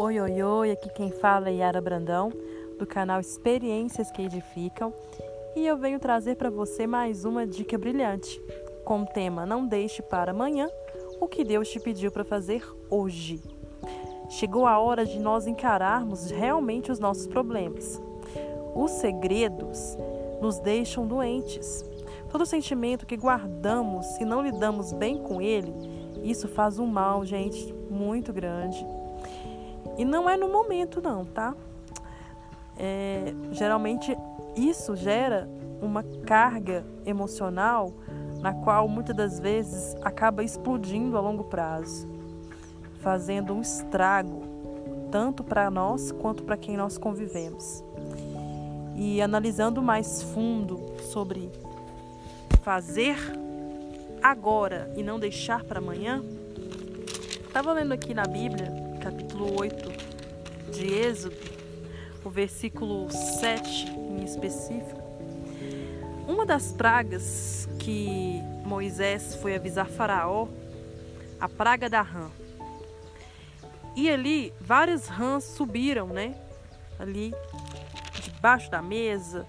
Oi, oi, oi, aqui quem fala é Yara Brandão, do canal Experiências que Edificam, e eu venho trazer para você mais uma dica brilhante, com o tema Não deixe para amanhã o que Deus te pediu para fazer hoje. Chegou a hora de nós encararmos realmente os nossos problemas. Os segredos nos deixam doentes. Todo sentimento que guardamos e não lidamos bem com ele, isso faz um mal, gente, muito grande. E não é no momento, não, tá? É, geralmente isso gera uma carga emocional na qual muitas das vezes acaba explodindo a longo prazo, fazendo um estrago tanto para nós quanto para quem nós convivemos. E analisando mais fundo sobre fazer agora e não deixar para amanhã, estava lendo aqui na Bíblia, capítulo 8 de Êxodo, o versículo 7 em específico. Uma das pragas que Moisés foi avisar Faraó, a praga da rã. E ali várias rãs subiram, né? Ali debaixo da mesa,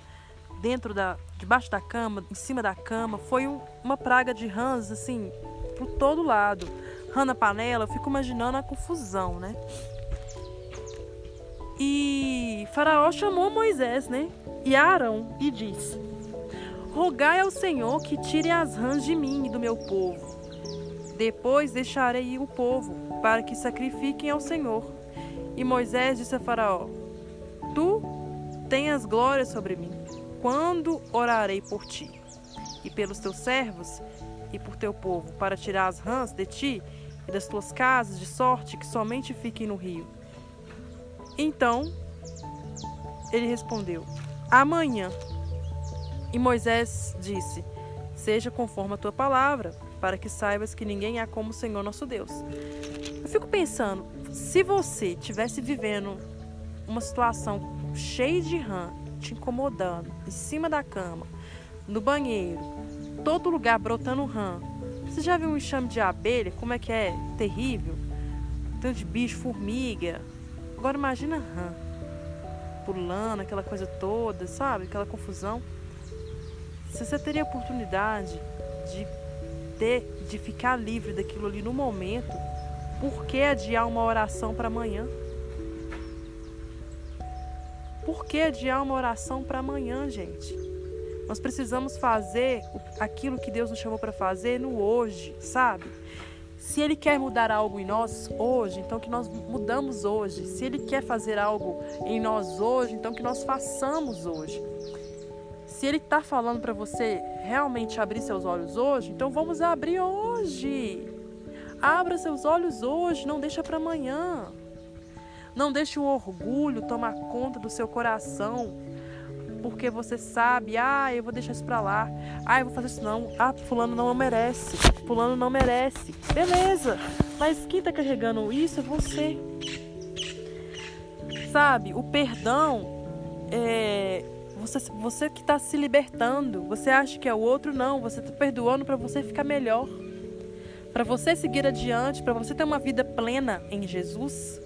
dentro da, debaixo da cama, em cima da cama. Foi um, uma praga de rãs assim por todo lado. Rã na panela, eu fico imaginando a confusão, né? E Faraó chamou Moisés, né? E Arão e disse: Rogai ao Senhor que tire as rãs de mim e do meu povo. Depois deixarei o povo, para que sacrifiquem ao Senhor. E Moisés disse a Faraó: Tu tenhas glória sobre mim, quando orarei por ti, e pelos teus servos, e por teu povo, para tirar as rãs de ti e das tuas casas, de sorte que somente fiquem no rio. Então ele respondeu: Amanhã. E Moisés disse: Seja conforme a tua palavra, para que saibas que ninguém há como o Senhor nosso Deus. Eu fico pensando, se você tivesse vivendo uma situação cheia de rã, te incomodando, em cima da cama, no banheiro, todo lugar brotando rã. Você já viu um enxame de abelha? Como é que é? Terrível. Tanto de bicho, formiga. Agora imagina rã. Pulando, aquela coisa toda, sabe? Aquela confusão. Se você teria a oportunidade de ter, de ficar livre daquilo ali no momento, por que adiar uma oração para amanhã? Por que adiar uma oração para amanhã, gente? Nós precisamos fazer aquilo que Deus nos chamou para fazer no hoje, sabe? Se Ele quer mudar algo em nós hoje, então que nós mudamos hoje. Se Ele quer fazer algo em nós hoje, então que nós façamos hoje. Se Ele está falando para você realmente abrir seus olhos hoje, então vamos abrir hoje. Abra seus olhos hoje, não deixa para amanhã. Não deixe o orgulho tomar conta do seu coração, porque você sabe, ah, eu vou deixar isso pra lá, ah, eu vou fazer isso não, ah, fulano não merece, fulano não merece. Beleza, mas quem tá carregando isso é você. Sabe, o perdão é você, você que está se libertando. Você acha que é o outro, não. Você está perdoando para você ficar melhor. Para você seguir adiante, para você ter uma vida plena em Jesus.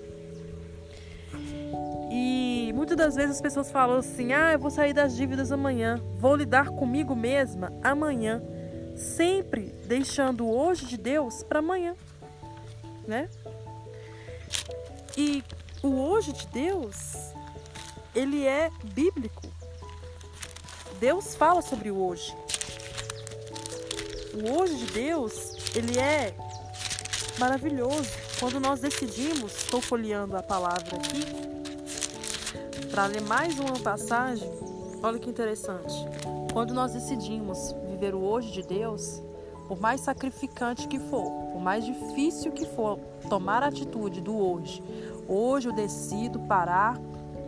Muitas das vezes as pessoas falam assim: ah, eu vou sair das dívidas amanhã, vou lidar comigo mesma amanhã, sempre deixando hoje de Deus para amanhã, né? E o hoje de Deus, ele é bíblico. Deus fala sobre o hoje. O hoje de Deus, ele é maravilhoso. Quando nós decidimos, estou folheando a palavra aqui, para ler mais uma passagem, olha que interessante. Quando nós decidimos viver o hoje de Deus, por mais sacrificante que for, por mais difícil que for tomar a atitude do hoje, hoje eu decido parar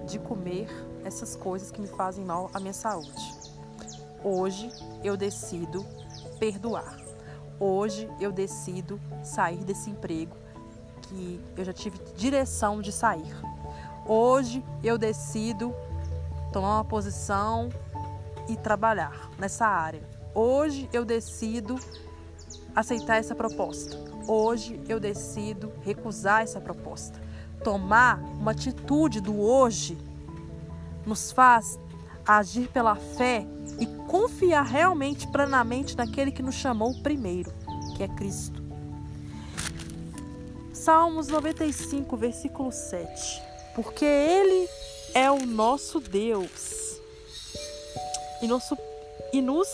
de comer essas coisas que me fazem mal à minha saúde. Hoje eu decido perdoar. Hoje eu decido sair desse emprego que eu já tive direção de sair. Hoje eu decido tomar uma posição e trabalhar nessa área. Hoje eu decido aceitar essa proposta. Hoje eu decido recusar essa proposta. tomar uma atitude do hoje nos faz agir pela fé e confiar realmente plenamente naquele que nos chamou primeiro, que é Cristo. Salmos 95, versículo 7. Porque Ele é o nosso Deus e, nosso, e nos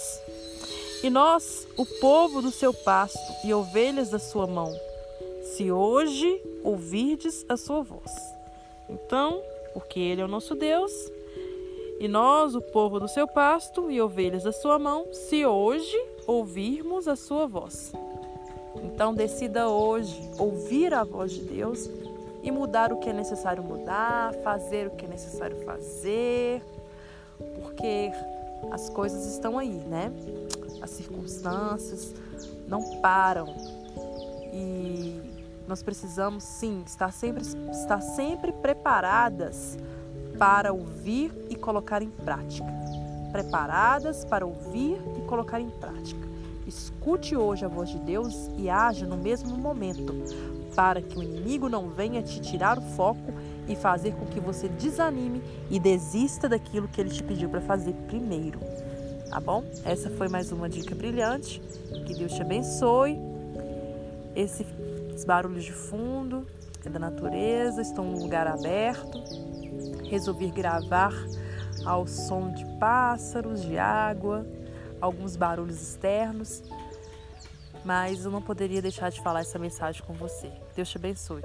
e nós, o povo do seu pasto e ovelhas da sua mão, se hoje ouvirdes a sua voz. Então, porque Ele é o nosso Deus, e nós, o povo do seu pasto e ovelhas da sua mão, se hoje ouvirmos a sua voz. Então, decida hoje ouvir a voz de Deus e mudar o que é necessário mudar, fazer o que é necessário fazer, porque as coisas estão aí, né? As circunstâncias não param e nós precisamos sim estar sempre, estar sempre preparadas para ouvir e colocar em prática. Preparadas para ouvir e colocar em prática. Escute hoje a voz de Deus e haja no mesmo momento, para que o inimigo não venha te tirar o foco e fazer com que você desanime e desista daquilo que ele te pediu para fazer primeiro. Tá bom? Essa foi mais uma dica brilhante. Que Deus te abençoe. Esses barulhos de fundo é da natureza, estou num lugar aberto. Resolvi gravar ao som de pássaros, de água, alguns barulhos externos mas eu não poderia deixar de falar essa mensagem com você. Deus te abençoe.